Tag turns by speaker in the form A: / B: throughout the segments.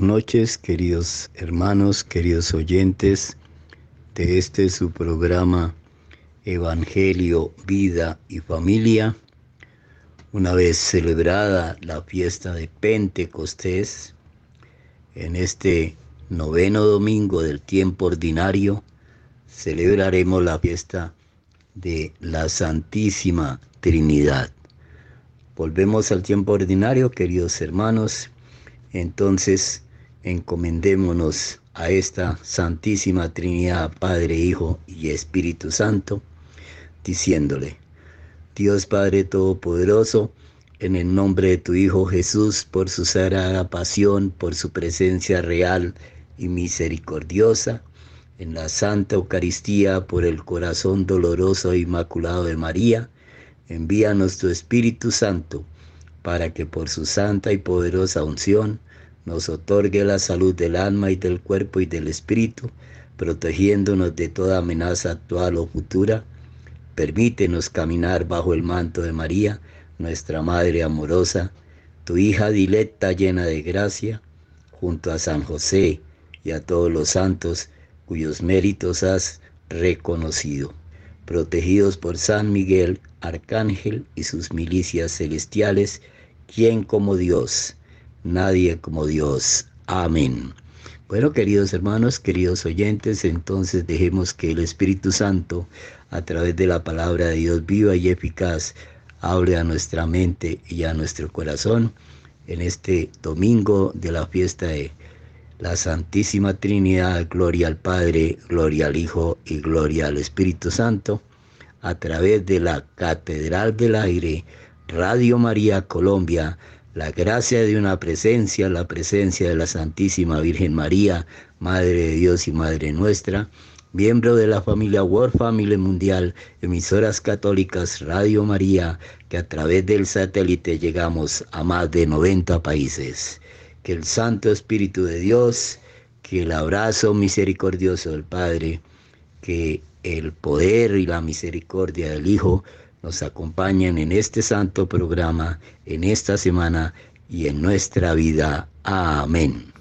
A: noches, queridos hermanos, queridos oyentes de este su programa Evangelio, Vida y Familia. Una vez celebrada la fiesta de Pentecostés, en este noveno domingo del tiempo ordinario, celebraremos la fiesta de la Santísima Trinidad. Volvemos al tiempo ordinario, queridos hermanos. Entonces, encomendémonos a esta Santísima Trinidad, Padre, Hijo y Espíritu Santo, diciéndole, Dios Padre Todopoderoso, en el nombre de tu Hijo Jesús, por su sagrada pasión, por su presencia real y misericordiosa, en la Santa Eucaristía, por el corazón doloroso e inmaculado de María, envíanos tu Espíritu Santo, para que por su santa y poderosa unción, nos otorgue la salud del alma y del cuerpo y del espíritu, protegiéndonos de toda amenaza actual o futura. Permítenos caminar bajo el manto de María, nuestra Madre amorosa, tu hija dilecta llena de gracia, junto a San José y a todos los santos cuyos méritos has reconocido. Protegidos por San Miguel, Arcángel y sus milicias celestiales, quien como Dios nadie como Dios. Amén. Bueno, queridos hermanos, queridos oyentes, entonces dejemos que el Espíritu Santo, a través de la palabra de Dios viva y eficaz, hable a nuestra mente y a nuestro corazón en este domingo de la fiesta de la Santísima Trinidad, gloria al Padre, gloria al Hijo y gloria al Espíritu Santo, a través de la Catedral del Aire, Radio María Colombia, la gracia de una presencia, la presencia de la Santísima Virgen María, Madre de Dios y Madre nuestra, miembro de la familia World Family Mundial, emisoras católicas Radio María, que a través del satélite llegamos a más de 90 países. Que el Santo Espíritu de Dios, que el abrazo misericordioso del Padre, que el poder y la misericordia del Hijo nos acompañen en este santo programa, en esta semana y en nuestra vida. Amén.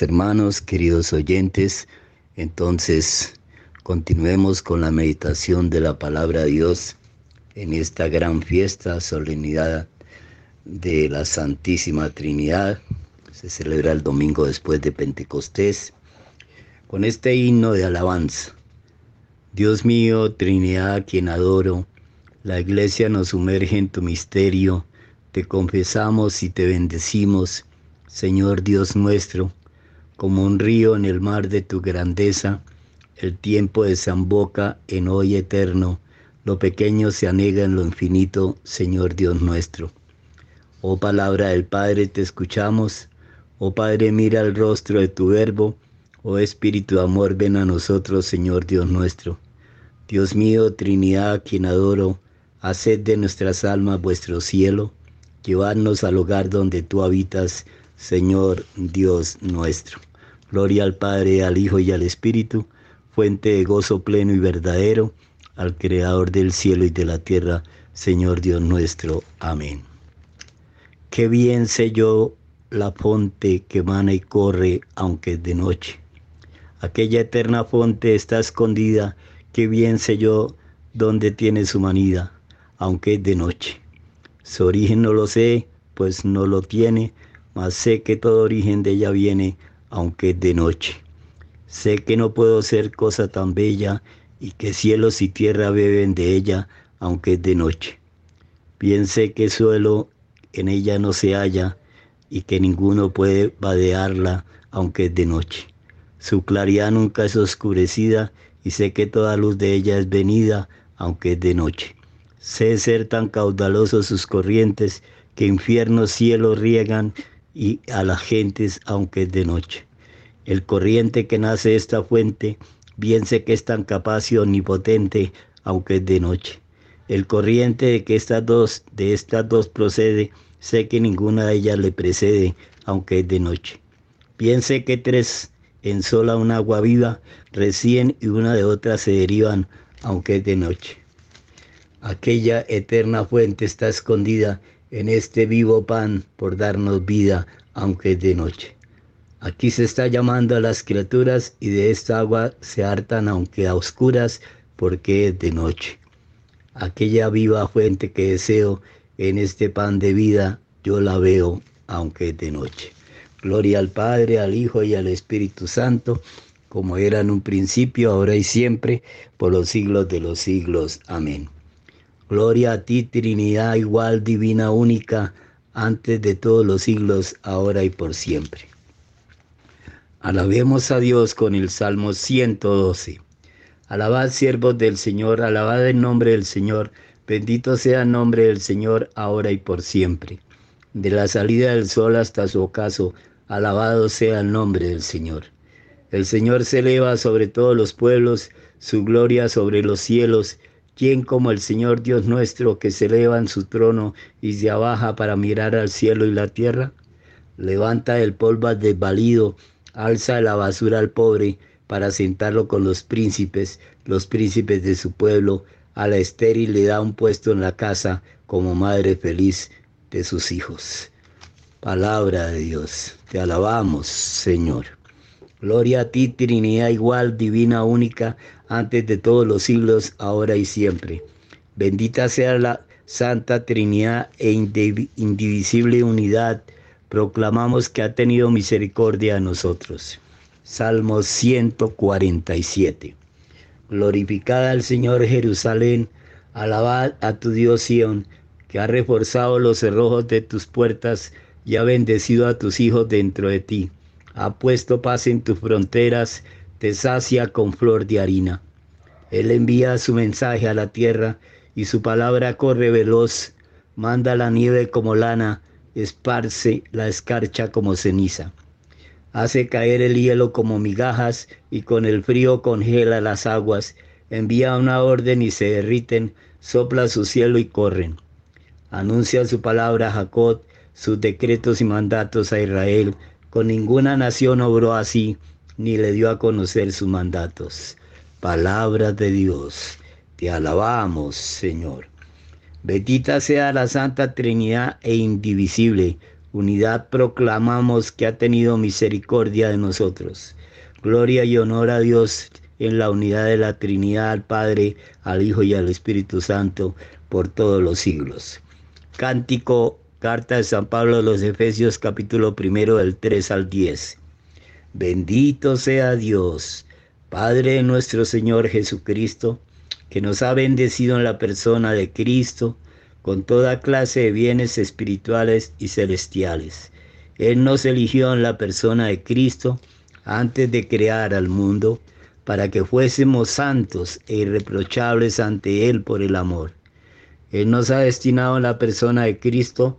A: Hermanos, queridos oyentes, entonces continuemos con la meditación de la palabra de Dios en esta gran fiesta, solemnidad de la Santísima Trinidad. Se celebra el domingo después de Pentecostés con este himno de alabanza. Dios mío, Trinidad, quien adoro, la iglesia nos sumerge en tu misterio, te confesamos y te bendecimos Señor Dios nuestro, como un río en el mar de tu grandeza, el tiempo desamboca en hoy eterno, lo pequeño se anega en lo infinito, Señor Dios nuestro. Oh palabra del Padre, te escuchamos. Oh Padre, mira el rostro de tu verbo. Oh Espíritu de amor, ven a nosotros, Señor Dios nuestro. Dios mío, Trinidad, quien adoro, haced de nuestras almas vuestro cielo, llevadnos al hogar donde tú habitas, Señor Dios nuestro. Gloria al Padre, al Hijo y al Espíritu, fuente de gozo pleno y verdadero, al Creador del cielo y de la tierra, Señor Dios nuestro. Amén. Qué bien sé yo la fonte que emana y corre, aunque es de noche. Aquella eterna fonte está escondida, qué bien sé yo dónde tiene su manida, aunque es de noche. Su origen no lo sé, pues no lo tiene, mas sé que todo origen de ella viene, aunque es de noche. Sé que no puedo ser cosa tan bella y que cielos y tierra beben de ella, aunque es de noche. Bien sé que suelo en ella no se halla y que ninguno puede vadearla, aunque es de noche. Su claridad nunca es oscurecida y sé que toda luz de ella es venida, aunque es de noche. Sé ser tan caudalosos sus corrientes que infiernos cielos riegan y a las gentes aunque es de noche. El corriente que nace esta fuente, bien sé que es tan capaz y omnipotente, aunque es de noche. El corriente de que estas dos, de estas dos procede, sé que ninguna de ellas le precede, aunque es de noche. Bien sé que tres en sola un agua viva recién y una de otra se derivan, aunque es de noche. Aquella eterna fuente está escondida en este vivo pan por darnos vida, aunque es de noche. Aquí se está llamando a las criaturas y de esta agua se hartan aunque a oscuras, porque es de noche. Aquella viva fuente que deseo en este pan de vida, yo la veo, aunque es de noche. Gloria al Padre, al Hijo y al Espíritu Santo, como era en un principio, ahora y siempre, por los siglos de los siglos. Amén. Gloria a ti, Trinidad igual, divina, única, antes de todos los siglos, ahora y por siempre. Alabemos a Dios con el Salmo 112. Alabad siervos del Señor, alabad el nombre del Señor, bendito sea el nombre del Señor, ahora y por siempre. De la salida del sol hasta su ocaso, alabado sea el nombre del Señor. El Señor se eleva sobre todos los pueblos, su gloria sobre los cielos, ¿Quién como el Señor Dios nuestro que se eleva en su trono y se abaja para mirar al cielo y la tierra? Levanta el polvo al desvalido, alza la basura al pobre para sentarlo con los príncipes, los príncipes de su pueblo. A la estéril le da un puesto en la casa como madre feliz de sus hijos. Palabra de Dios, te alabamos, Señor. Gloria a ti, Trinidad igual, divina, única, antes de todos los siglos, ahora y siempre. Bendita sea la Santa Trinidad e indivisible unidad. Proclamamos que ha tenido misericordia a nosotros. Salmo 147. Glorificada al Señor Jerusalén, alabad a tu Dios Sión, que ha reforzado los cerrojos de tus puertas y ha bendecido a tus hijos dentro de ti. Ha puesto paz en tus fronteras te sacia con flor de harina. Él envía su mensaje a la tierra y su palabra corre veloz, manda la nieve como lana, esparce la escarcha como ceniza. Hace caer el hielo como migajas y con el frío congela las aguas. Envía una orden y se derriten, sopla su cielo y corren. Anuncia su palabra a Jacob, sus decretos y mandatos a Israel. Con ninguna nación obró así ni le dio a conocer sus mandatos. Palabra de Dios, te alabamos, Señor. Bendita sea la Santa Trinidad e indivisible, unidad proclamamos que ha tenido misericordia de nosotros. Gloria y honor a Dios en la unidad de la Trinidad, al Padre, al Hijo y al Espíritu Santo, por todos los siglos. Cántico, carta de San Pablo a los Efesios, capítulo primero, del 3 al 10. Bendito sea Dios, Padre de nuestro Señor Jesucristo, que nos ha bendecido en la persona de Cristo con toda clase de bienes espirituales y celestiales. Él nos eligió en la persona de Cristo antes de crear al mundo para que fuésemos santos e irreprochables ante Él por el amor. Él nos ha destinado en la persona de Cristo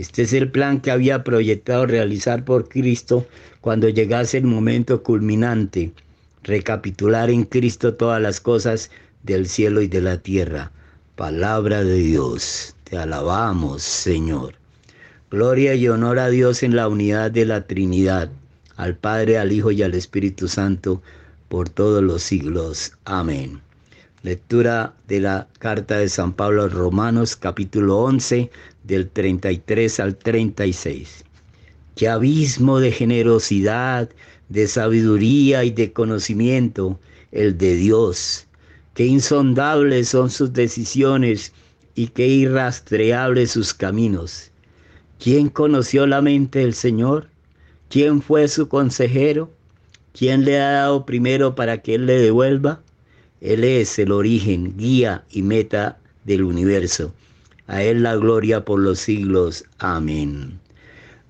A: Este es el plan que había proyectado realizar por Cristo cuando llegase el momento culminante, recapitular en Cristo todas las cosas del cielo y de la tierra. Palabra de Dios, te alabamos, Señor. Gloria y honor a Dios en la unidad de la Trinidad, al Padre, al Hijo y al Espíritu Santo, por todos los siglos. Amén. Lectura de la carta de San Pablo a Romanos, capítulo 11, del 33 al 36. Qué abismo de generosidad, de sabiduría y de conocimiento el de Dios. Qué insondables son sus decisiones y qué irrastreables sus caminos. ¿Quién conoció la mente del Señor? ¿Quién fue su consejero? ¿Quién le ha dado primero para que Él le devuelva? Él es el origen, guía y meta del universo. A Él la gloria por los siglos. Amén.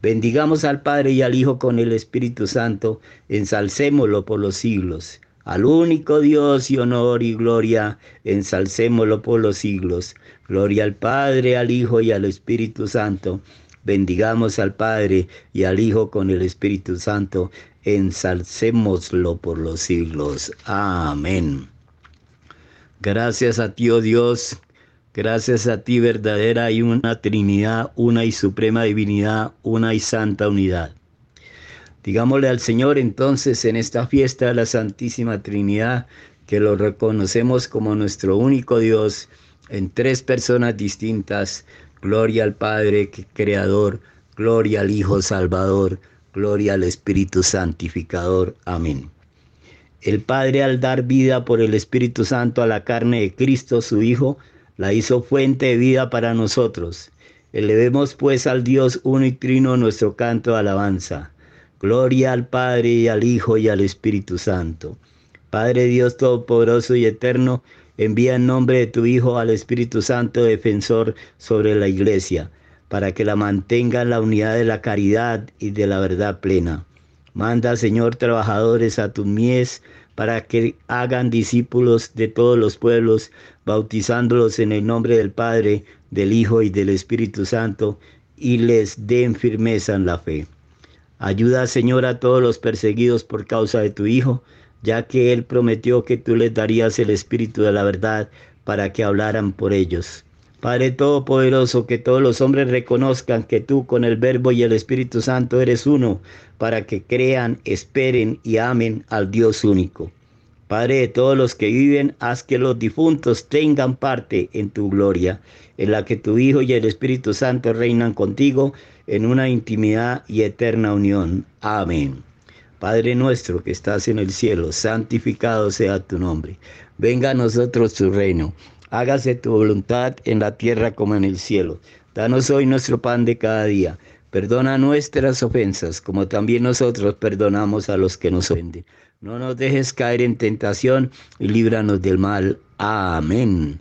A: Bendigamos al Padre y al Hijo con el Espíritu Santo, ensalcémoslo por los siglos. Al único Dios y honor y gloria, ensalcémoslo por los siglos. Gloria al Padre, al Hijo y al Espíritu Santo. Bendigamos al Padre y al Hijo con el Espíritu Santo, ensalcémoslo por los siglos. Amén. Gracias a ti, oh Dios, gracias a ti, verdadera y una Trinidad, una y suprema divinidad, una y santa unidad. Digámosle al Señor entonces en esta fiesta de la Santísima Trinidad que lo reconocemos como nuestro único Dios en tres personas distintas. Gloria al Padre Creador, gloria al Hijo Salvador, gloria al Espíritu Santificador. Amén. El Padre al dar vida por el Espíritu Santo a la carne de Cristo, su Hijo, la hizo fuente de vida para nosotros. Elevemos pues al Dios uno y trino nuestro canto de alabanza. Gloria al Padre y al Hijo y al Espíritu Santo. Padre Dios Todopoderoso y Eterno, envía en nombre de tu Hijo al Espíritu Santo defensor sobre la iglesia, para que la mantenga en la unidad de la caridad y de la verdad plena. Manda, Señor, trabajadores a tu mies para que hagan discípulos de todos los pueblos, bautizándolos en el nombre del Padre, del Hijo y del Espíritu Santo, y les den firmeza en la fe. Ayuda, Señor, a todos los perseguidos por causa de tu Hijo, ya que Él prometió que tú les darías el Espíritu de la verdad para que hablaran por ellos. Padre Todopoderoso, que todos los hombres reconozcan que tú con el Verbo y el Espíritu Santo eres uno, para que crean, esperen y amen al Dios único. Padre de todos los que viven, haz que los difuntos tengan parte en tu gloria, en la que tu Hijo y el Espíritu Santo reinan contigo en una intimidad y eterna unión. Amén. Padre nuestro que estás en el cielo, santificado sea tu nombre. Venga a nosotros tu reino. Hágase tu voluntad en la tierra como en el cielo. Danos hoy nuestro pan de cada día. Perdona nuestras ofensas, como también nosotros perdonamos a los que nos ofenden no nos dejes caer en tentación y líbranos del mal. Amén.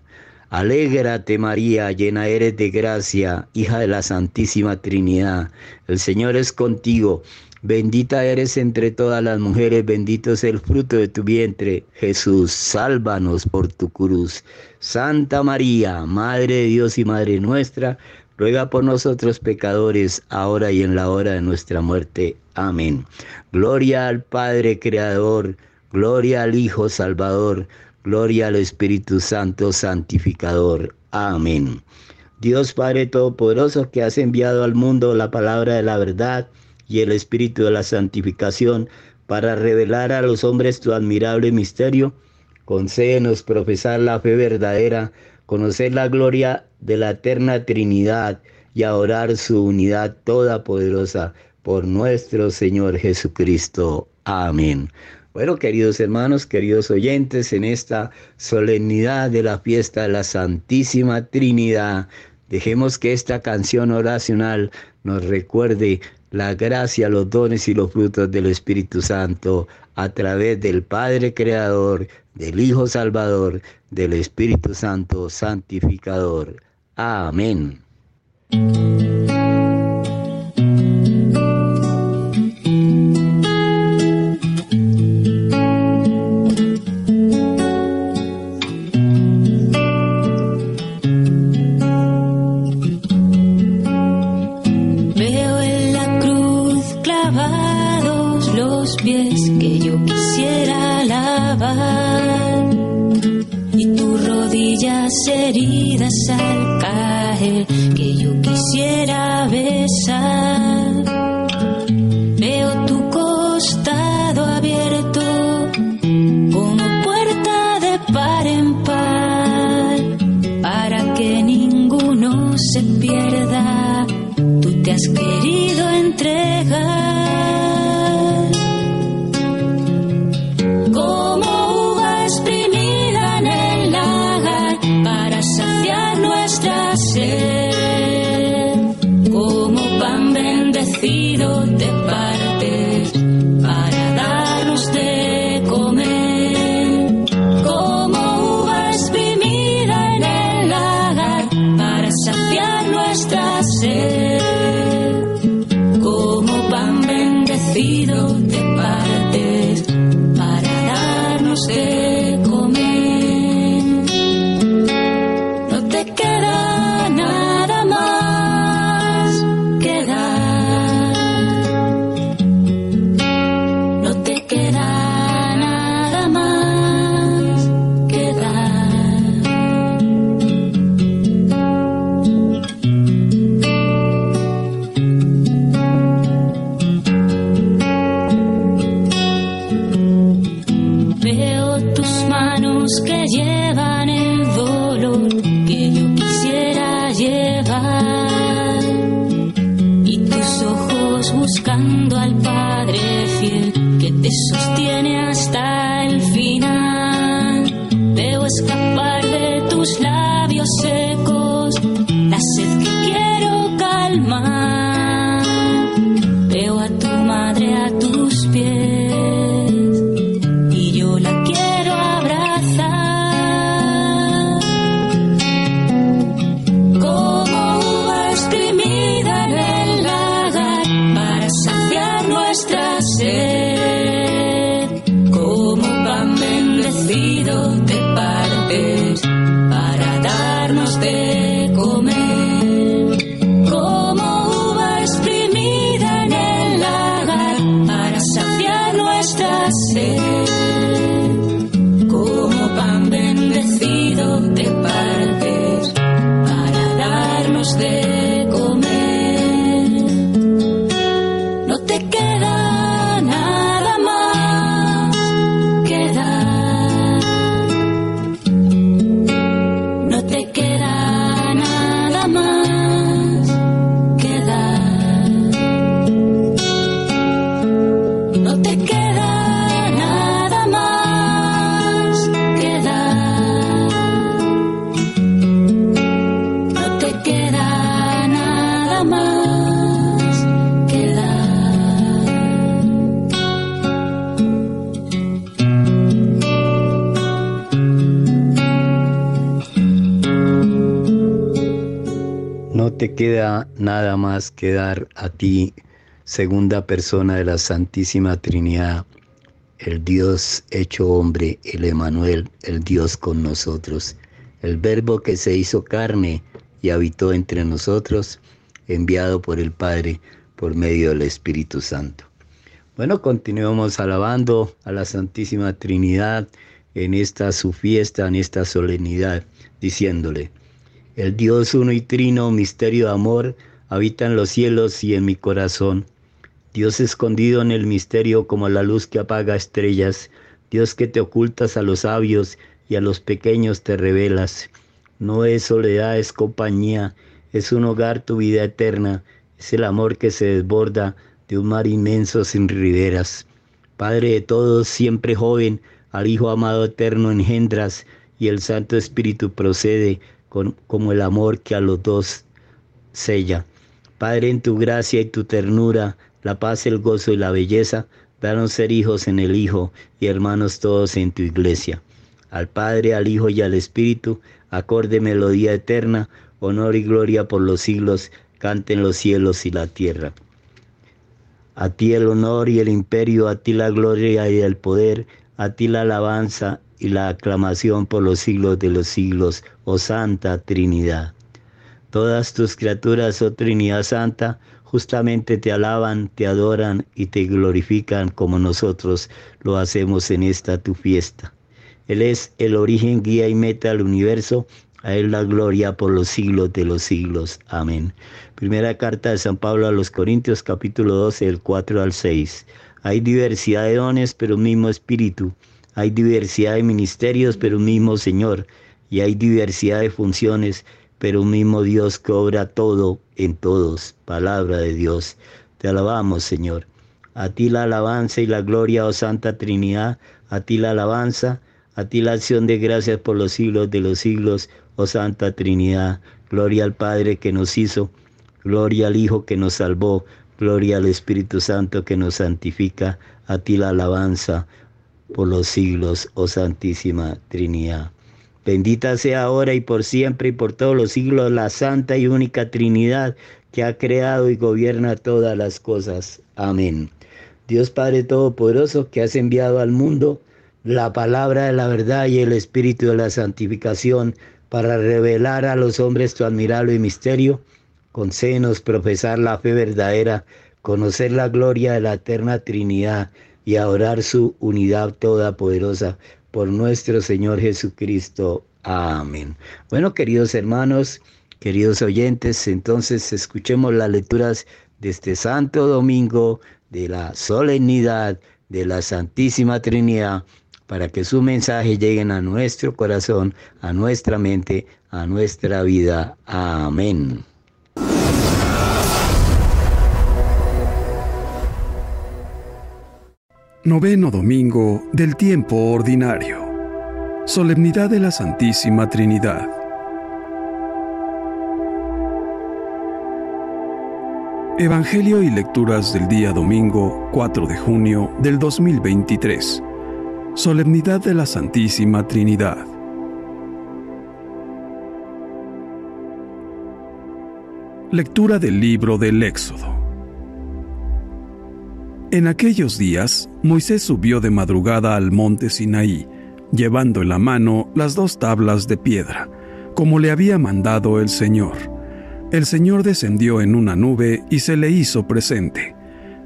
A: Alégrate María, llena eres de gracia, hija de la Santísima Trinidad. El Señor es contigo. Bendita eres entre todas las mujeres, bendito es el fruto de tu vientre, Jesús. Sálvanos por tu cruz. Santa María, Madre de Dios y Madre nuestra,
B: ruega por nosotros pecadores, ahora y en la hora de nuestra muerte. Amén. Gloria al Padre Creador, gloria al Hijo Salvador, gloria al Espíritu Santo Santificador. Amén. Dios Padre Todopoderoso, que has enviado al mundo la palabra de la verdad y el Espíritu de la santificación para revelar a los hombres tu admirable misterio, concédenos profesar la fe verdadera, conocer la gloria de la eterna Trinidad y adorar su unidad toda poderosa por nuestro Señor Jesucristo. Amén. Bueno, queridos hermanos, queridos oyentes, en esta solemnidad de la fiesta de la Santísima Trinidad, dejemos que esta canción oracional nos recuerde la gracia, los dones y los frutos del Espíritu Santo a través del Padre Creador, del Hijo Salvador, del Espíritu Santo Santificador. Amén. Queda nada más que dar a ti, segunda persona de la Santísima Trinidad, el Dios hecho hombre, el Emanuel, el Dios con nosotros, el Verbo que se hizo carne
A: y habitó entre nosotros, enviado por el Padre por medio del Espíritu Santo. Bueno, continuemos alabando a la Santísima Trinidad en esta su fiesta, en esta solemnidad, diciéndole, el Dios uno y trino, misterio de amor, habita en los cielos y en mi corazón. Dios escondido en el misterio como la luz que apaga estrellas, Dios que te ocultas a los sabios y a los pequeños te revelas. No es soledad, es compañía, es un hogar tu vida eterna, es el amor que se desborda de un mar inmenso sin riberas. Padre de todos, siempre joven, al Hijo amado eterno engendras, y el Santo Espíritu procede con, como el amor que a los dos sella. Padre, en tu gracia y tu ternura, la paz, el gozo y la belleza, danos ser hijos en el Hijo y hermanos todos en tu iglesia. Al Padre, al Hijo y al Espíritu, acorde melodía eterna, honor y gloria por los siglos, canten los cielos y la tierra. A ti el honor y el imperio, a ti la gloria y el poder, a ti la alabanza y la aclamación por los siglos de los siglos, oh Santa Trinidad. Todas tus criaturas, oh Trinidad Santa, justamente te alaban, te adoran y te glorifican como nosotros lo hacemos en esta tu fiesta. Él es el origen, guía y meta del universo, a Él la gloria por los siglos de los siglos. Amén. Primera carta de San Pablo a los Corintios capítulo 12, del 4 al 6. Hay diversidad de dones, pero mismo espíritu. Hay diversidad de ministerios, pero un mismo Señor. Y hay diversidad de funciones, pero un mismo Dios que obra todo en todos. Palabra de Dios. Te alabamos, Señor. A ti la alabanza y la gloria, oh Santa Trinidad. A ti la alabanza, a ti la acción de gracias por los siglos de los siglos, oh Santa Trinidad. Gloria al Padre que nos hizo. Gloria al Hijo que nos salvó. Gloria al Espíritu Santo que nos santifica. A ti la alabanza por los siglos, oh Santísima Trinidad. Bendita sea ahora y por siempre y por todos los siglos la Santa y única Trinidad que ha creado y gobierna todas las cosas. Amén. Dios Padre Todopoderoso, que has enviado al mundo la palabra de la verdad y el espíritu de la santificación para revelar a los hombres tu admirable misterio, concédenos profesar la fe verdadera, conocer la gloria de la eterna Trinidad y adorar su unidad toda poderosa por nuestro Señor Jesucristo. Amén. Bueno, queridos hermanos, queridos oyentes, entonces escuchemos las lecturas de este Santo Domingo de la solemnidad de la Santísima Trinidad para que su mensaje llegue a nuestro corazón, a nuestra mente, a nuestra vida. Amén.
C: Noveno Domingo del Tiempo Ordinario. Solemnidad de la Santísima Trinidad. Evangelio y lecturas del día domingo 4 de junio del 2023. Solemnidad de la Santísima Trinidad. Lectura del libro del Éxodo. En aquellos días, Moisés subió de madrugada al monte Sinaí, llevando en la mano las dos tablas de piedra, como le había mandado el Señor. El Señor descendió en una nube y se le hizo presente.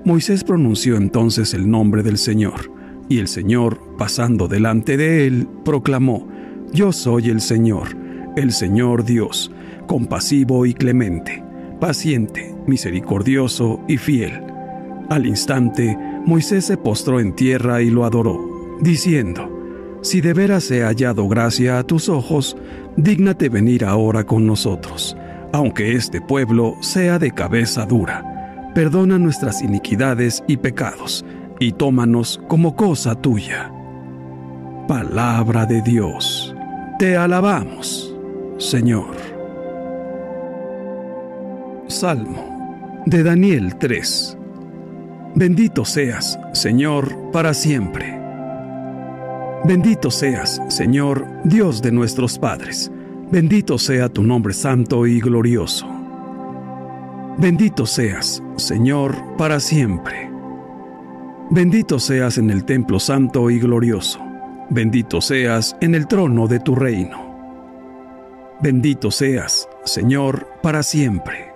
C: Moisés pronunció entonces el nombre del Señor, y el Señor, pasando delante de él, proclamó, Yo soy el Señor, el Señor Dios, compasivo y clemente, paciente, misericordioso y fiel al instante, Moisés se postró en tierra y lo adoró, diciendo, Si de veras he hallado gracia a tus ojos, dígnate venir ahora con nosotros, aunque este pueblo sea de cabeza dura. Perdona nuestras iniquidades y pecados, y tómanos como cosa tuya. Palabra de Dios. Te alabamos, Señor. Salmo de Daniel 3 Bendito seas, Señor, para siempre. Bendito seas, Señor, Dios de nuestros padres. Bendito sea tu nombre santo y glorioso. Bendito seas, Señor, para siempre. Bendito seas en el templo santo y glorioso. Bendito seas en el trono de tu reino. Bendito seas, Señor, para siempre.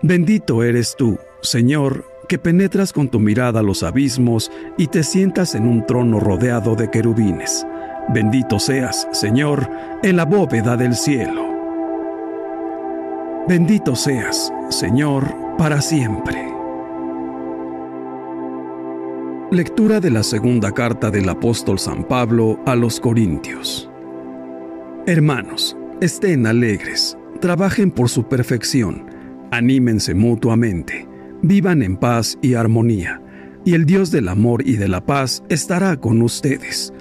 C: Bendito eres tú, Señor, que penetras con tu mirada los abismos y te sientas en un trono rodeado de querubines. Bendito seas, Señor, en la bóveda del cielo. Bendito seas, Señor, para siempre. Lectura de la segunda carta del apóstol San Pablo a los Corintios. Hermanos, estén alegres, trabajen por su perfección, anímense mutuamente, vivan en paz y armonía, y el Dios del amor y de la paz estará con ustedes.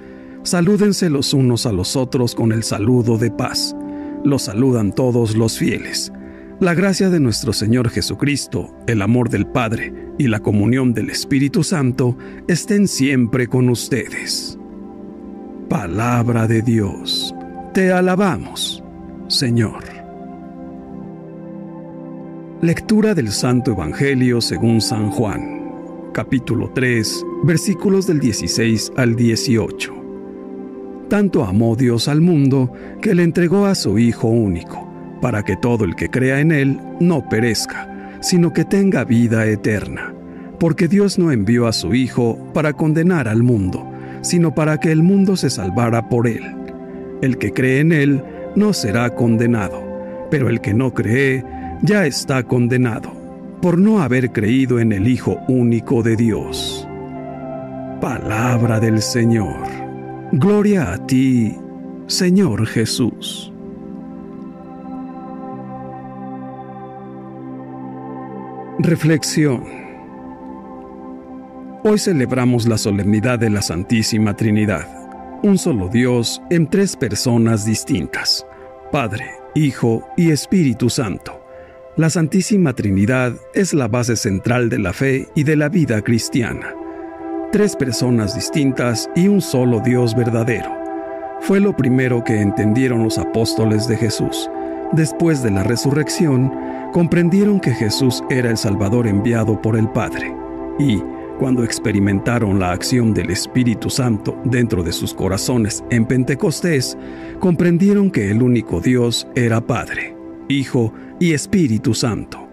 C: Salúdense los unos a los otros con el saludo de paz. Los saludan todos los fieles. La gracia de nuestro Señor Jesucristo, el amor del Padre y la comunión del Espíritu Santo estén siempre con ustedes. Palabra de Dios. Te alabamos, Señor. Lectura del Santo Evangelio según San Juan, capítulo 3, versículos del 16 al 18. Tanto amó Dios al mundo que le entregó a su Hijo único para que todo el que crea en Él no perezca, sino que tenga vida eterna. Porque Dios no envió a su Hijo para condenar al mundo, sino para que el mundo se salvara por Él. El que cree en Él no será condenado, pero el que no cree ya está condenado, por no haber creído en el Hijo único de Dios. Palabra del Señor. Gloria a ti, Señor Jesús. Reflexión. Hoy celebramos la solemnidad de la Santísima Trinidad, un solo Dios en tres personas distintas, Padre, Hijo y Espíritu Santo. La Santísima Trinidad es la base central de la fe y de la vida cristiana. Tres personas distintas y un solo Dios verdadero. Fue lo primero que entendieron los apóstoles de Jesús Después de la resurrección, comprendieron que Jesús era el Salvador enviado por el Padre, y, cuando experimentaron la acción del Espíritu Santo dentro de sus corazones en Pentecostés, comprendieron que el único Dios era Padre, Hijo y Espíritu Santo.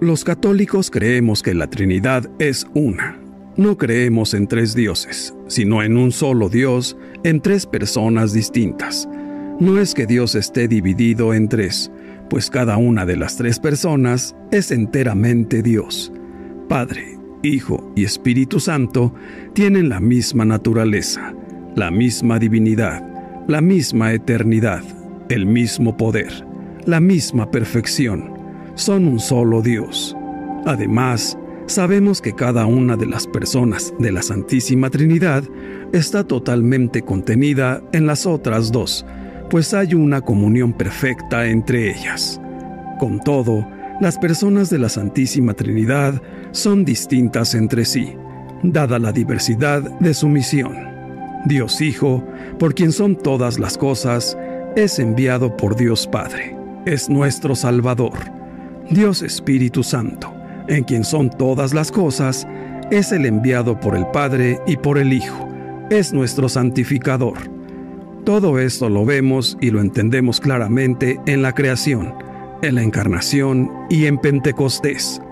C: Los católicos creemos que la Trinidad es una. No creemos en tres dioses, sino en un solo Dios, en tres personas distintas no es que Dios esté dividido en tres, pues cada una de las tres personas es enteramente Dios. Padre, Hijo y Espíritu Santo tienen la misma naturaleza, la misma divinidad, la misma eternidad, el mismo poder, la misma perfección. Son un solo Dios. Además, sabemos que cada una de las personas de la Santísima Trinidad está totalmente contenida en las otras dos, pues hay una comunión perfecta entre ellas. Con todo, las personas de la Santísima Trinidad son distintas entre sí, dada la diversidad de su misión. Dios Hijo, por quien son todas las cosas, es enviado por Dios Padre, es nuestro Salvador. Dios Espíritu Santo, en quien son todas las cosas, es el enviado por el Padre y por el Hijo, es nuestro santificador todo esto lo vemos y lo entendemos claramente en la creación, en la encarnación y en Pentecostés.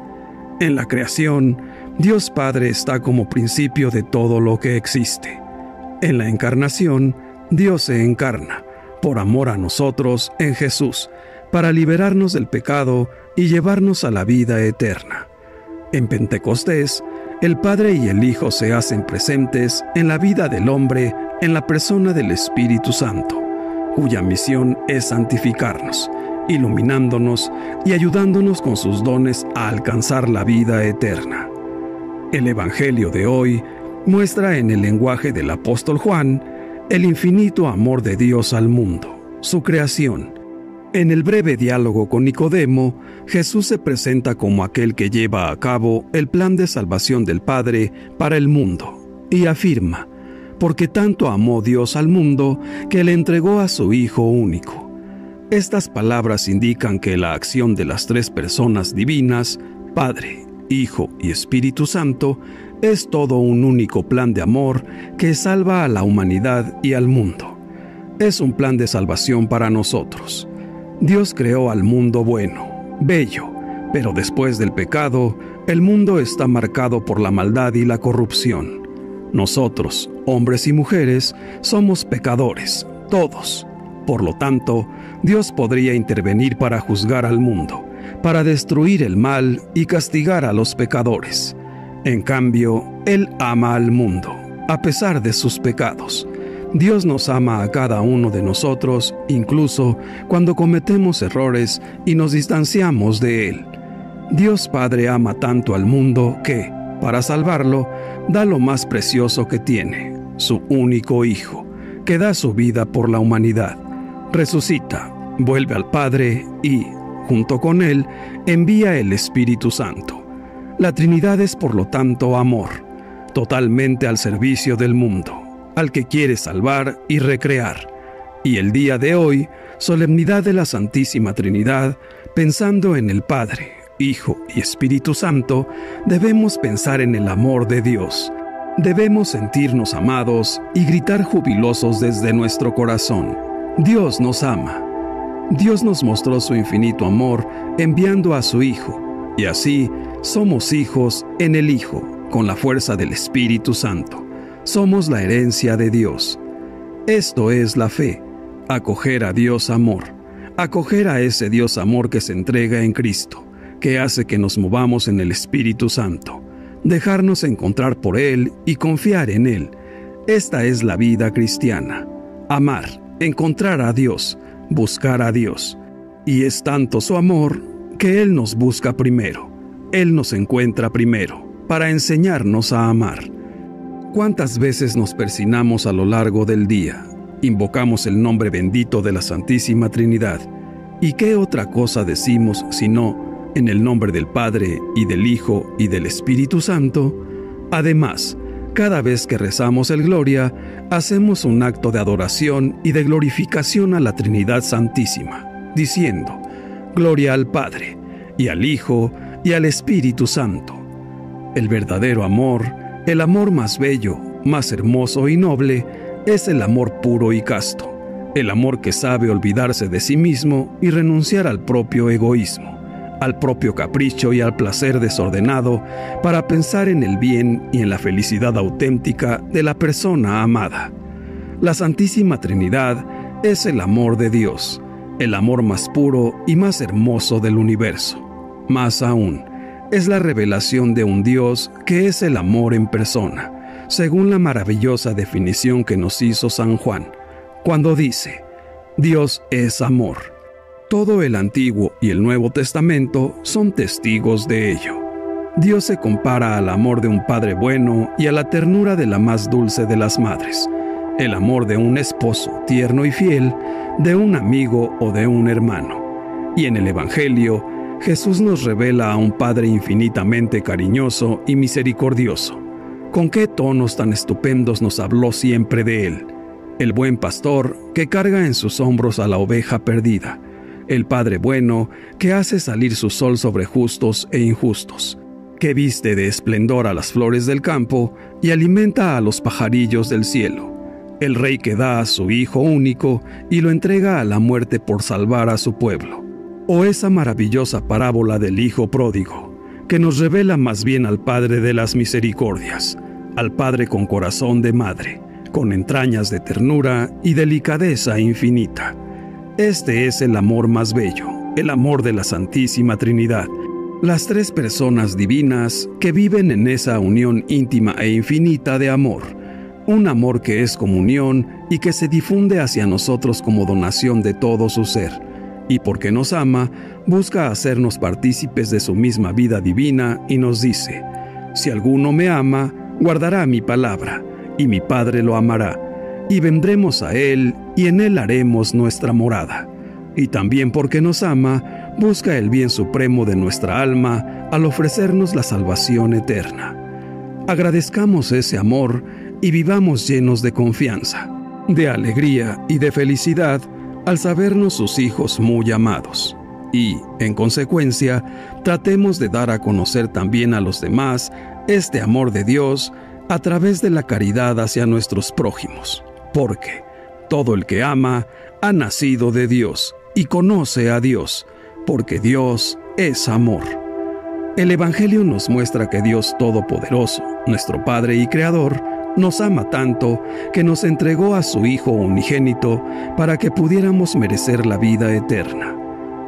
C: En la creación, Dios Padre está como principio de todo lo que existe. En la encarnación, Dios se encarna, por amor a nosotros, en Jesús, para liberarnos del pecado y llevarnos a la vida eterna. En Pentecostés, el Padre y el Hijo se hacen presentes en la vida del hombre en la persona del Espíritu Santo, cuya misión es santificarnos, iluminándonos y ayudándonos con sus dones a alcanzar la vida eterna. El Evangelio de hoy muestra en el lenguaje del apóstol Juan el infinito amor de Dios al mundo, su creación. En el breve diálogo con Nicodemo, Jesús se presenta como aquel que lleva a cabo el plan de salvación del Padre para el mundo y afirma, porque tanto amó Dios al mundo que le entregó a su Hijo único. Estas palabras indican que la acción de las tres personas divinas, Padre, Hijo y Espíritu Santo, es todo un único plan de amor que salva a la humanidad y al mundo. es un plan de salvación para nosotros. Dios creó al mundo bueno, bello, pero después del pecado, el mundo está marcado por la maldad y la corrupción. Nosotros, hombres y mujeres, somos pecadores, todos. Por lo tanto, Dios podría intervenir para juzgar al mundo, para destruir el mal y castigar a los pecadores. En cambio, Él ama al mundo, a pesar de sus pecados. Dios nos ama a cada uno de nosotros, incluso cuando cometemos errores y nos distanciamos de Él. Dios Padre ama tanto al mundo que, para salvarlo, da lo más precioso que tiene, su único Hijo, que da su vida por la humanidad. Resucita, vuelve al Padre y, junto con Él, envía el Espíritu Santo. La Trinidad es por lo tanto amor, totalmente al servicio del mundo al que quiere salvar y recrear. Y el día de hoy, solemnidad de la Santísima Trinidad, pensando en el Padre, Hijo y Espíritu Santo, debemos pensar en el amor de Dios. Debemos sentirnos amados y gritar jubilosos desde nuestro corazón. Dios nos ama. Dios nos mostró su infinito amor enviando a su Hijo, y así somos hijos en el Hijo, con la fuerza del Espíritu Santo somos la herencia de Dios. Esto es la fe, acoger a Dios amor, acoger a ese Dios amor que se entrega en Cristo, que hace que nos movamos en el Espíritu Santo, dejarnos encontrar por Él y confiar en Él. Esta es la vida cristiana. Amar, encontrar a Dios, buscar a Dios. Y es tanto su amor que Él nos busca primero, Él nos encuentra primero, para enseñarnos a amar. ¿Cuántas veces nos persinamos a lo largo del día? Invocamos el nombre bendito de la Santísima Trinidad. ¿Y qué otra cosa decimos sino en el nombre del Padre y del Hijo y del Espíritu Santo? Además, cada vez que rezamos el Gloria, hacemos un acto de adoración y de glorificación a la Trinidad Santísima, diciendo, Gloria al Padre, y al Hijo, y al Espíritu Santo. El verdadero amor, el amor más bello, más hermoso y noble es el amor puro y casto, el amor que sabe olvidarse de sí mismo y renunciar al propio egoísmo, al propio capricho y al placer desordenado para pensar en el bien y en la felicidad auténtica de la persona amada. La Santísima Trinidad es el amor de Dios, el amor más puro y más hermoso del universo. Más aún, es la revelación de un Dios que es el amor en persona, según la maravillosa definición que nos hizo San Juan, cuando dice, Dios es amor. Todo el Antiguo y el Nuevo Testamento son testigos de ello. Dios se compara al amor de un padre bueno y a la ternura de la más dulce de las madres, el amor de un esposo tierno y fiel, de un amigo o de un hermano. Y en el Evangelio, Jesús nos revela a un Padre infinitamente cariñoso y misericordioso. Con qué tonos tan estupendos nos habló siempre de Él, el buen pastor que carga en sus hombros a la oveja perdida, el Padre bueno que hace salir su sol sobre justos e injustos, que viste de esplendor a las flores del campo y alimenta a los pajarillos del cielo, el Rey que da a su Hijo único y lo entrega a la muerte por salvar a su pueblo o esa maravillosa parábola del Hijo pródigo, que nos revela más bien al Padre de las Misericordias, al Padre con corazón de madre, con entrañas de ternura y delicadeza infinita. Este es el amor más bello, el amor de la Santísima Trinidad, las tres personas divinas que viven en esa unión íntima e infinita de amor, un amor que es comunión y que se difunde hacia nosotros como donación de todo su ser y porque nos ama, busca hacernos partícipes de su misma vida divina y nos dice, si alguno me ama, guardará mi palabra, y mi Padre lo amará, y vendremos a Él, y en Él haremos nuestra morada. Y también porque nos ama, busca el bien supremo de nuestra alma al ofrecernos la salvación eterna. Agradezcamos ese amor y vivamos llenos de confianza, de alegría y de felicidad, al sabernos sus hijos muy amados. Y, en consecuencia, tratemos de dar a conocer también a los demás este amor de Dios a través de la caridad hacia nuestros prójimos, porque, Todo el que ama ha nacido de Dios y conoce a Dios, porque Dios es amor. El Evangelio nos muestra que Dios Todopoderoso, nuestro Padre y Creador, nos ama tanto que nos entregó a su Hijo unigénito para que pudiéramos merecer la vida eterna.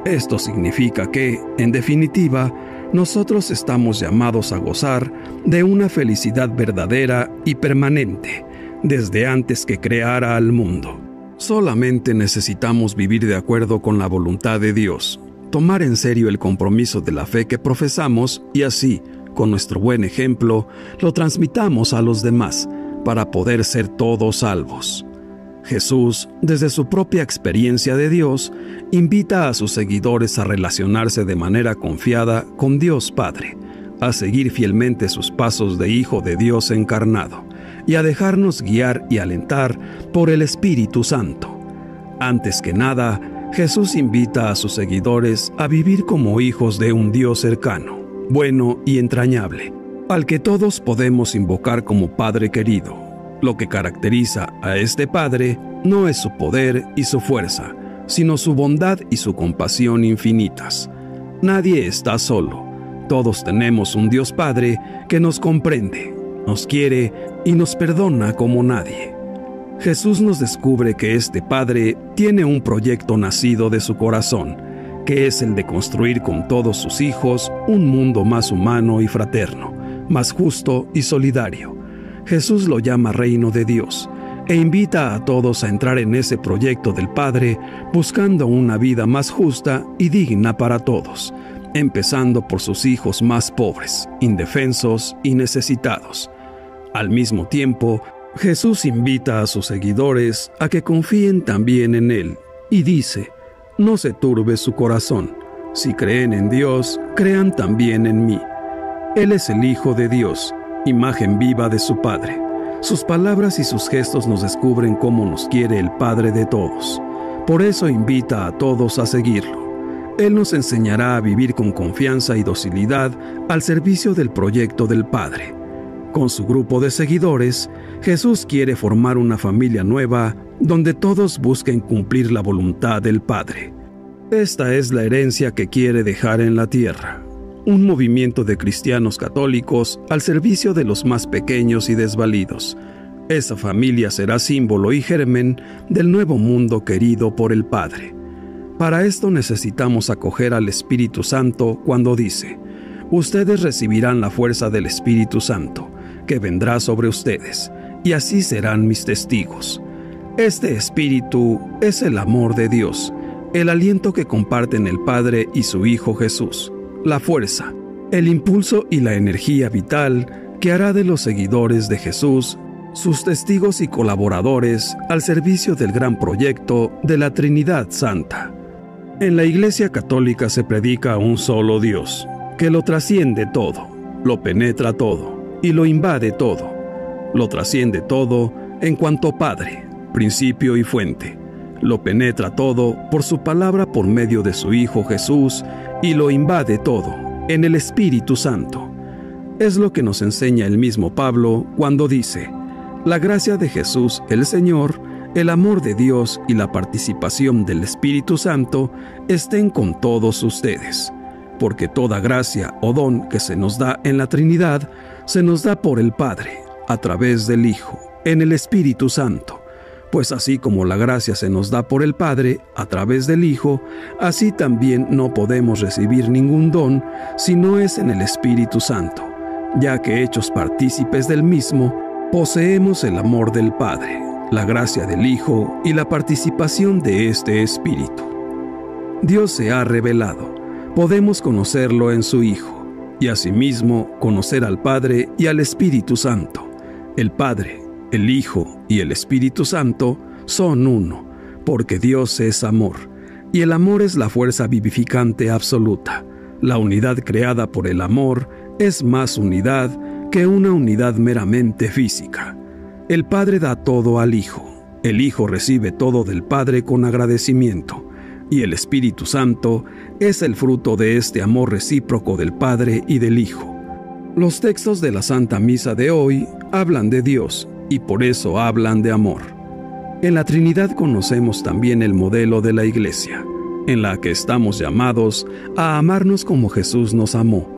C: Esto significa que, en definitiva, nosotros estamos llamados a gozar de una felicidad verdadera y permanente, desde antes que creara al mundo. Solamente necesitamos vivir de acuerdo con la voluntad de Dios, tomar en serio el compromiso de la fe que profesamos y así, con nuestro buen ejemplo, lo transmitamos a los demás para poder ser todos salvos. Jesús, desde su propia experiencia de Dios, invita a sus seguidores a relacionarse de manera confiada con Dios Padre, a seguir fielmente sus pasos de Hijo de Dios encarnado y a dejarnos guiar y alentar por el Espíritu Santo. Antes que nada, Jesús invita a sus seguidores a vivir como hijos de un Dios cercano, bueno y entrañable, al que todos podemos invocar como Padre querido lo que caracteriza a este Padre no es su poder y su fuerza, sino su bondad y su compasión infinitas. Nadie está solo. Todos tenemos un Dios Padre que nos comprende, nos quiere y nos perdona como nadie. Jesús nos descubre que este Padre tiene un proyecto nacido de su corazón, que es el de construir con todos sus hijos un mundo más humano y fraterno, más justo y solidario Jesús lo llama reino de Dios e invita a todos a entrar en ese proyecto del Padre buscando una vida más justa y digna para todos, empezando por sus hijos más pobres, indefensos y necesitados. Al mismo tiempo, Jesús invita a sus seguidores a que confíen también en Él y dice, no se turbe su corazón, si creen en Dios, crean también en mí. Él es el Hijo de Dios imagen viva de su Padre. Sus palabras y sus gestos nos descubren cómo nos quiere el Padre de todos. Por eso invita a todos a seguirlo. Él nos enseñará a vivir con confianza y docilidad al servicio del proyecto del Padre. Con su grupo de seguidores, Jesús quiere formar una familia nueva donde todos busquen cumplir la voluntad del Padre. Esta es la herencia que quiere dejar en la tierra un movimiento de cristianos católicos al servicio de los más pequeños y desvalidos. Esa familia será símbolo y germen del nuevo mundo querido por el Padre. Para esto necesitamos acoger al Espíritu Santo cuando dice, ustedes recibirán la fuerza del Espíritu Santo, que vendrá sobre ustedes, y así serán mis testigos. Este Espíritu es el amor de Dios, el aliento que comparten el Padre y su Hijo Jesús la fuerza, el impulso y la energía vital que hará de los seguidores de Jesús sus testigos y colaboradores al servicio del gran proyecto de la Trinidad Santa. En la Iglesia Católica se predica un solo Dios, que lo trasciende todo, lo penetra todo y lo invade todo. Lo trasciende todo en cuanto Padre, principio y fuente. Lo penetra todo por su palabra por medio de su Hijo Jesús y lo invade todo en el Espíritu Santo. Es lo que nos enseña el mismo Pablo cuando dice, la gracia de Jesús el Señor, el amor de Dios y la participación del Espíritu Santo estén con todos ustedes, porque toda gracia o don que se nos da en la Trinidad se nos da por el Padre, a través del Hijo, en el Espíritu Santo pues así como la gracia se nos da por el Padre a través del Hijo, así también no podemos recibir ningún don si no es en el Espíritu Santo, ya que hechos partícipes del mismo, poseemos el amor del Padre, la gracia del Hijo y la participación de este Espíritu. Dios se ha revelado, podemos conocerlo en su Hijo, y asimismo conocer al Padre y al Espíritu Santo. El Padre, el Hijo y el Espíritu Santo son uno, porque Dios es amor, y el amor es la fuerza vivificante absoluta. La unidad creada por el amor es más unidad que una unidad meramente física. El Padre da todo al Hijo, el Hijo recibe todo del Padre con agradecimiento, y el Espíritu Santo es el fruto de este amor recíproco del Padre y del Hijo. Los textos de la Santa Misa de hoy hablan de Dios y por eso hablan de amor. En la Trinidad conocemos también el modelo de la Iglesia, en la que estamos llamados a amarnos como Jesús nos amó.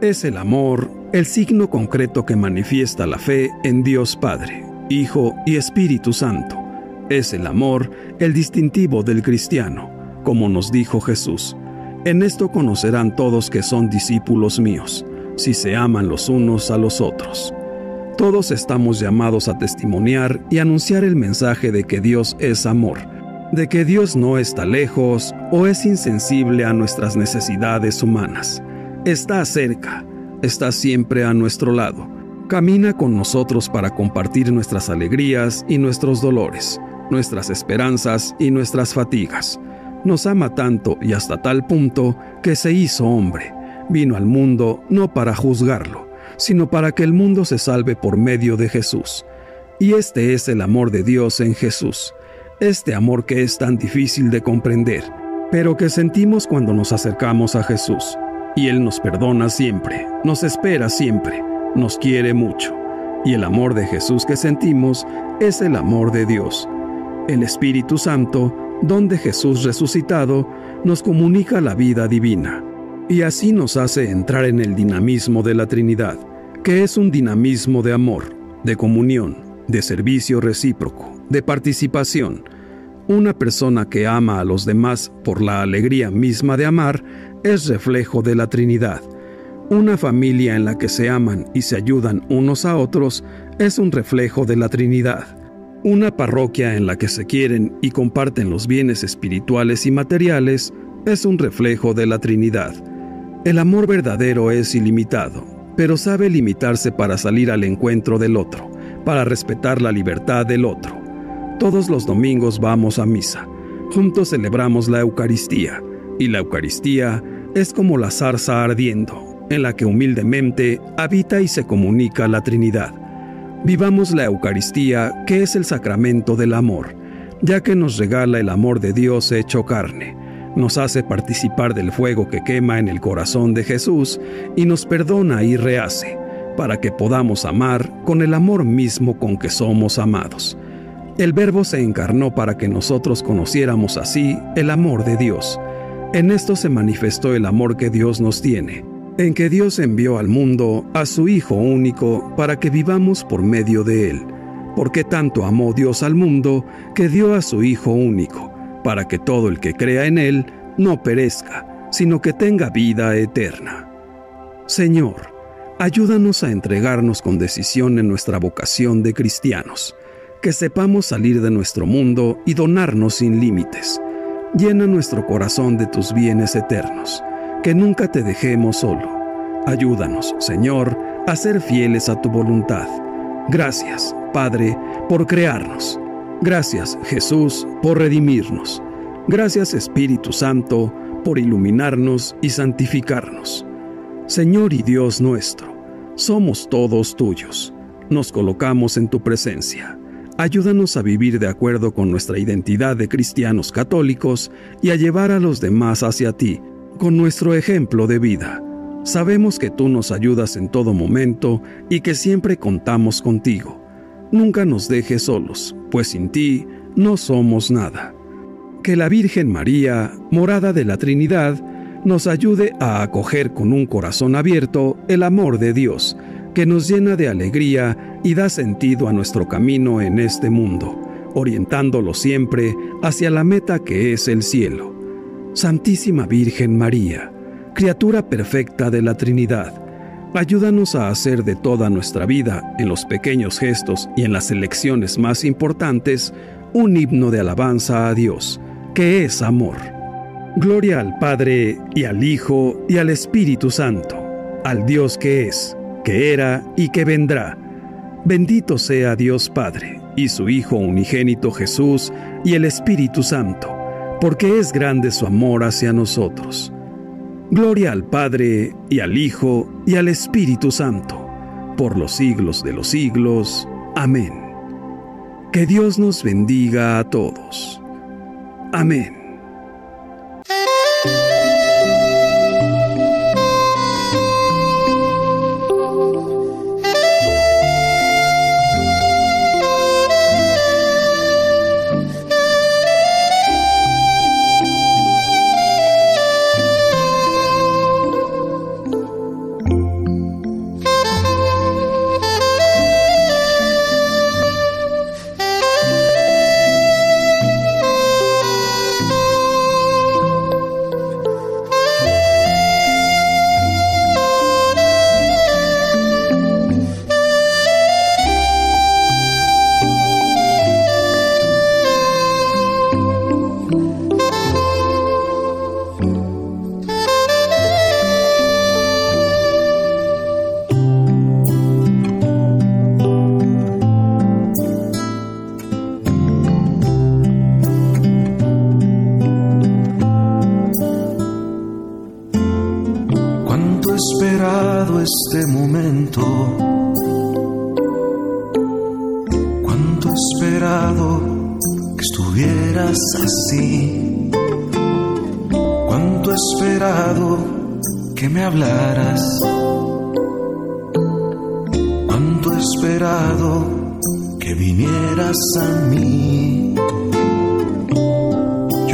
C: Es el amor el signo concreto que manifiesta la fe en Dios Padre, Hijo y Espíritu Santo. Es el amor el distintivo del cristiano, como nos dijo Jesús. En esto conocerán todos que son discípulos míos, si se aman los unos a los otros. Todos estamos llamados a testimoniar y anunciar el mensaje de que Dios es amor, de que Dios no está lejos o es insensible a nuestras necesidades humanas. Está cerca, está siempre a nuestro lado. Camina con nosotros para compartir nuestras alegrías y nuestros dolores, nuestras esperanzas y nuestras fatigas. Nos ama tanto y hasta tal punto que se hizo hombre. Vino al mundo no para juzgarlo, sino para que el mundo se salve por medio de Jesús. Y este es el amor de Dios en Jesús, este amor que es tan difícil de comprender, pero que sentimos cuando nos acercamos a Jesús. Y Él nos perdona siempre, nos espera siempre, nos quiere mucho. Y el amor de Jesús que sentimos es el amor de Dios. El Espíritu Santo, donde Jesús resucitado, nos comunica la vida divina y así nos hace entrar en el dinamismo de la Trinidad, que es un dinamismo de amor, de comunión, de servicio recíproco, de participación. Una persona que ama a los demás por la alegría misma de amar es reflejo de la Trinidad. Una familia en la que se aman y se ayudan unos a otros es un reflejo de la Trinidad. Una parroquia en la que se quieren y comparten los bienes espirituales y materiales es un reflejo de la Trinidad. El amor verdadero es ilimitado, pero sabe limitarse para salir al encuentro del otro, para respetar la libertad del otro. Todos los domingos vamos a misa, juntos celebramos la Eucaristía, y la Eucaristía es como la zarza ardiendo, en la que humildemente habita y se comunica la Trinidad. Vivamos la Eucaristía, que es el sacramento del amor, ya que nos regala el amor de Dios hecho carne nos hace participar del fuego que quema en el corazón de Jesús y nos perdona y rehace, para que podamos amar con el amor mismo con que somos amados. El Verbo se encarnó para que nosotros conociéramos así el amor de Dios. En esto se manifestó el amor que Dios nos tiene, en que Dios envió al mundo a su Hijo único para que vivamos por medio de Él, porque tanto amó Dios al mundo que dio a su Hijo único para que todo el que crea en Él no perezca, sino que tenga vida eterna. Señor, ayúdanos a entregarnos con decisión en nuestra vocación de cristianos, que sepamos salir de nuestro mundo y donarnos sin límites. Llena nuestro corazón de tus bienes eternos, que nunca te dejemos solo. Ayúdanos, Señor, a ser fieles a tu voluntad. Gracias, Padre, por crearnos Gracias Jesús por redimirnos. Gracias Espíritu Santo por iluminarnos y santificarnos. Señor y Dios nuestro, somos todos tuyos. Nos colocamos en tu presencia. Ayúdanos a vivir de acuerdo con nuestra identidad de cristianos católicos y a llevar a los demás hacia ti, con nuestro ejemplo de vida. Sabemos que tú nos ayudas en todo momento y que siempre contamos contigo nunca nos dejes solos, pues sin ti no somos nada. Que la Virgen María, morada de la Trinidad, nos ayude a acoger con un corazón abierto el amor de Dios, que nos llena de alegría y da sentido a nuestro camino en este mundo, orientándolo siempre hacia la meta que es el cielo. Santísima Virgen María, criatura perfecta de la Trinidad, Ayúdanos a hacer de toda nuestra vida, en los pequeños gestos y en las elecciones más importantes, un himno de alabanza a Dios, que es amor. Gloria al Padre y al Hijo y al Espíritu Santo, al Dios que es, que era y que vendrá. Bendito sea Dios Padre y su Hijo unigénito Jesús y el Espíritu Santo, porque es grande su amor hacia nosotros Gloria al Padre, y al Hijo, y al Espíritu Santo, por los siglos de los siglos. Amén. Que Dios nos bendiga a todos. Amén.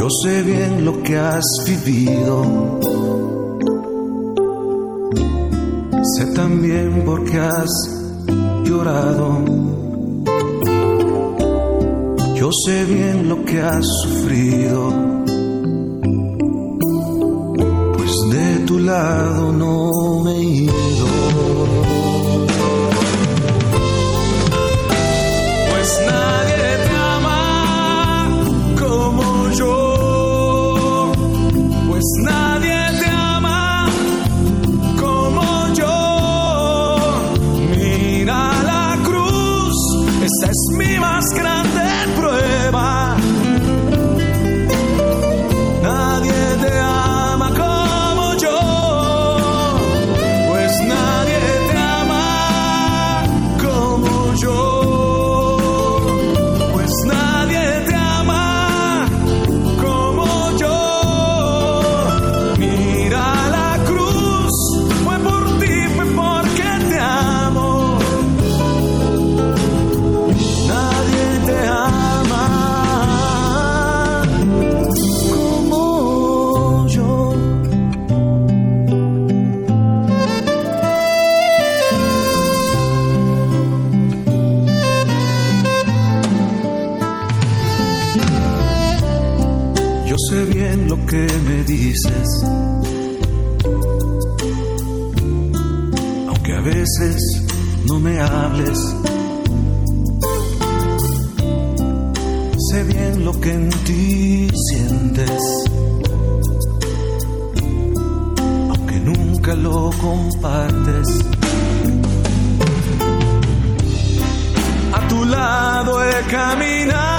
D: Yo sé bien lo que has vivido. Sé también por qué has llorado. Yo sé bien lo que has sufrido, pues de tu lado no me he nunca lo compartes.
A: A tu lado he caminado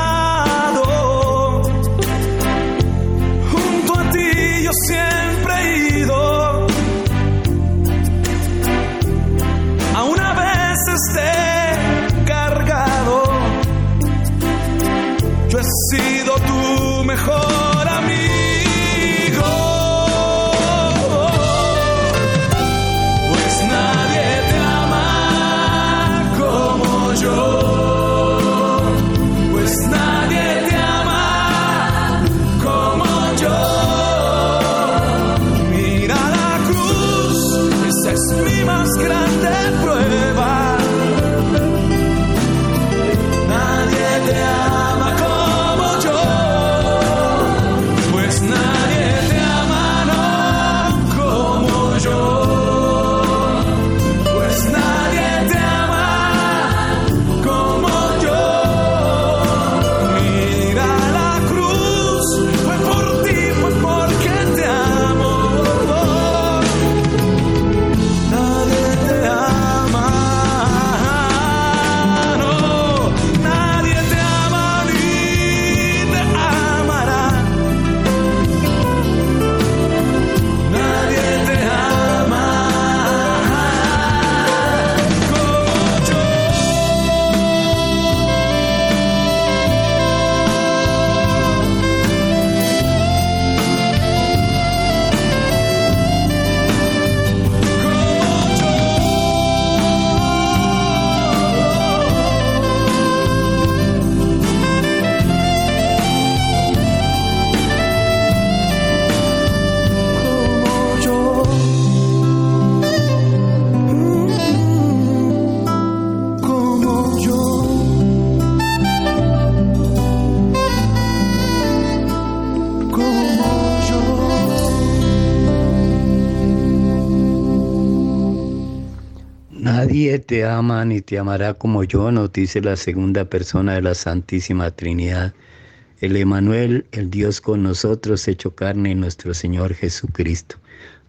A: te ama ni te amará como yo, nos dice la segunda persona de la Santísima Trinidad. El Emanuel, el Dios con nosotros, hecho carne, nuestro Señor Jesucristo.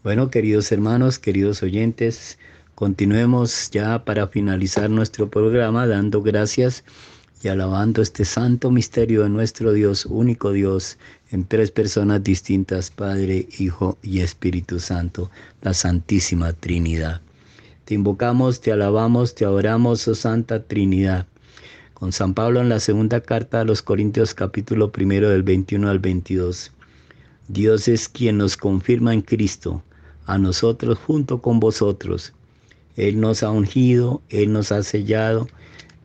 A: Bueno, queridos hermanos, queridos oyentes, continuemos ya para finalizar nuestro programa dando gracias y alabando este santo misterio de nuestro Dios, único Dios, en tres personas distintas, Padre, Hijo y Espíritu Santo, la Santísima Trinidad. Te invocamos, te alabamos, te adoramos, oh Santa Trinidad. Con San Pablo en la segunda carta a los Corintios capítulo primero del 21 al 22. Dios es quien nos confirma en Cristo, a nosotros junto con vosotros. Él nos ha ungido, Él nos ha sellado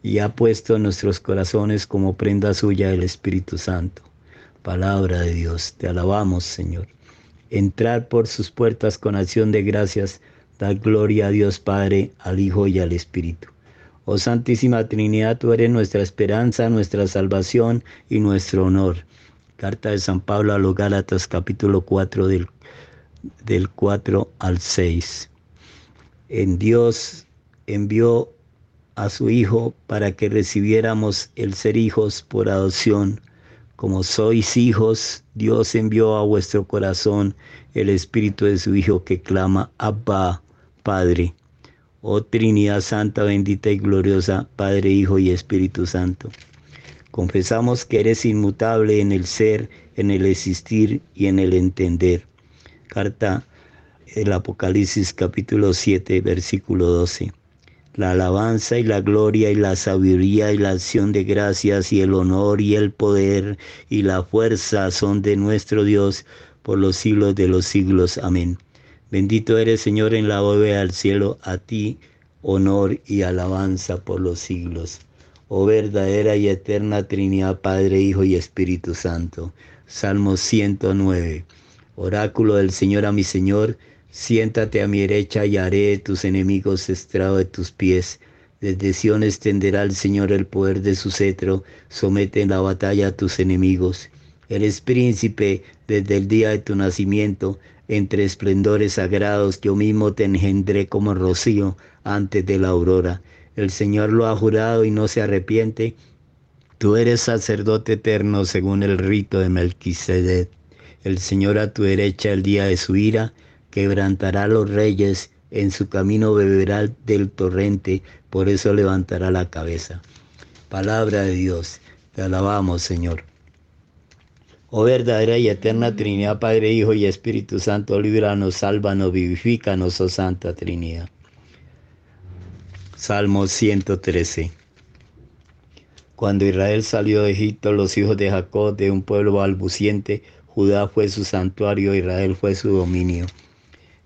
A: y ha puesto en nuestros corazones como prenda suya el Espíritu Santo. Palabra de Dios, te alabamos Señor. Entrar por sus puertas con acción de gracias, dar gloria a Dios Padre, al Hijo y al Espíritu. Oh Santísima Trinidad, tú eres nuestra esperanza, nuestra salvación y nuestro honor. Carta de San Pablo a los Gálatas capítulo 4 del, del 4 al 6. En Dios envió a su Hijo para que recibiéramos el ser hijos por adopción. Como sois hijos, Dios envió a vuestro corazón el Espíritu de su Hijo que clama, Abba, Padre. Oh Trinidad Santa, bendita y gloriosa, Padre, Hijo y Espíritu Santo. Confesamos que eres inmutable en el ser, en el existir y en el entender. Carta del Apocalipsis capítulo 7, versículo 12. La alabanza y la gloria y la sabiduría y la acción de gracias y el honor y el poder y la fuerza son de nuestro Dios por los siglos de los siglos. Amén. Bendito eres Señor en la bóveda del cielo, a ti honor y alabanza por los siglos oh verdadera y eterna Trinidad, Padre, Hijo y Espíritu Santo. Salmo 109. Oráculo del Señor a mi Señor, siéntate a mi derecha y haré tus enemigos estrado de tus pies. Desde Sion extenderá el Señor el poder de su cetro, somete en la batalla a tus enemigos. Eres príncipe desde el día de tu nacimiento, entre esplendores sagrados yo mismo te engendré como rocío antes de la aurora el Señor lo ha jurado y no se arrepiente. Tú eres sacerdote eterno según el rito de Melquisedec. El Señor a tu derecha el día de su ira quebrantará a los reyes, en su camino beberá del torrente, por eso levantará la cabeza. Palabra de Dios, te alabamos Señor. Oh verdadera y eterna Trinidad, Padre, Hijo y Espíritu Santo, líbranos, sálvanos, vivifícanos, oh Santa Trinidad. Salmo 113. Cuando Israel salió de Egipto, los hijos de Jacob, de un pueblo balbuciente, Judá fue su santuario, Israel fue su dominio.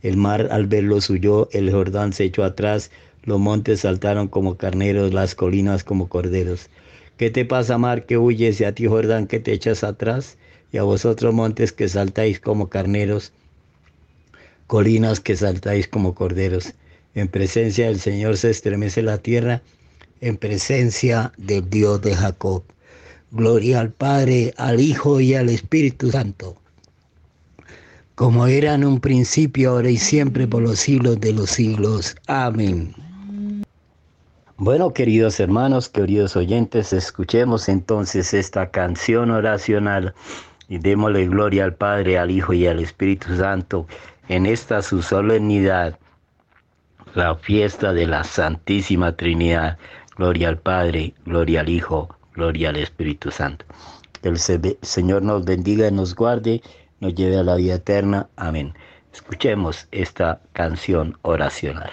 A: El mar al verlos huyó, el Jordán se echó atrás, los montes saltaron como carneros, las colinas como corderos. ¿Qué te pasa, mar, que huyes, y a ti, Jordán, que te echas atrás? Y a vosotros, montes, que saltáis como carneros, colinas que saltáis como corderos. En presencia del Señor se estremece la tierra, en presencia del Dios de Jacob. Gloria al Padre, al Hijo y al Espíritu Santo, como era en un principio, ahora y siempre, por los siglos de los siglos. Amén. Bueno, queridos hermanos, queridos oyentes, escuchemos entonces esta canción oracional y démosle gloria al Padre, al Hijo y al Espíritu Santo en esta su solemnidad la fiesta de la Santísima Trinidad. Gloria al Padre, gloria al Hijo, gloria al Espíritu Santo. El Señor nos bendiga y nos guarde, nos lleve a la vida eterna. Amén. Escuchemos esta canción oracional.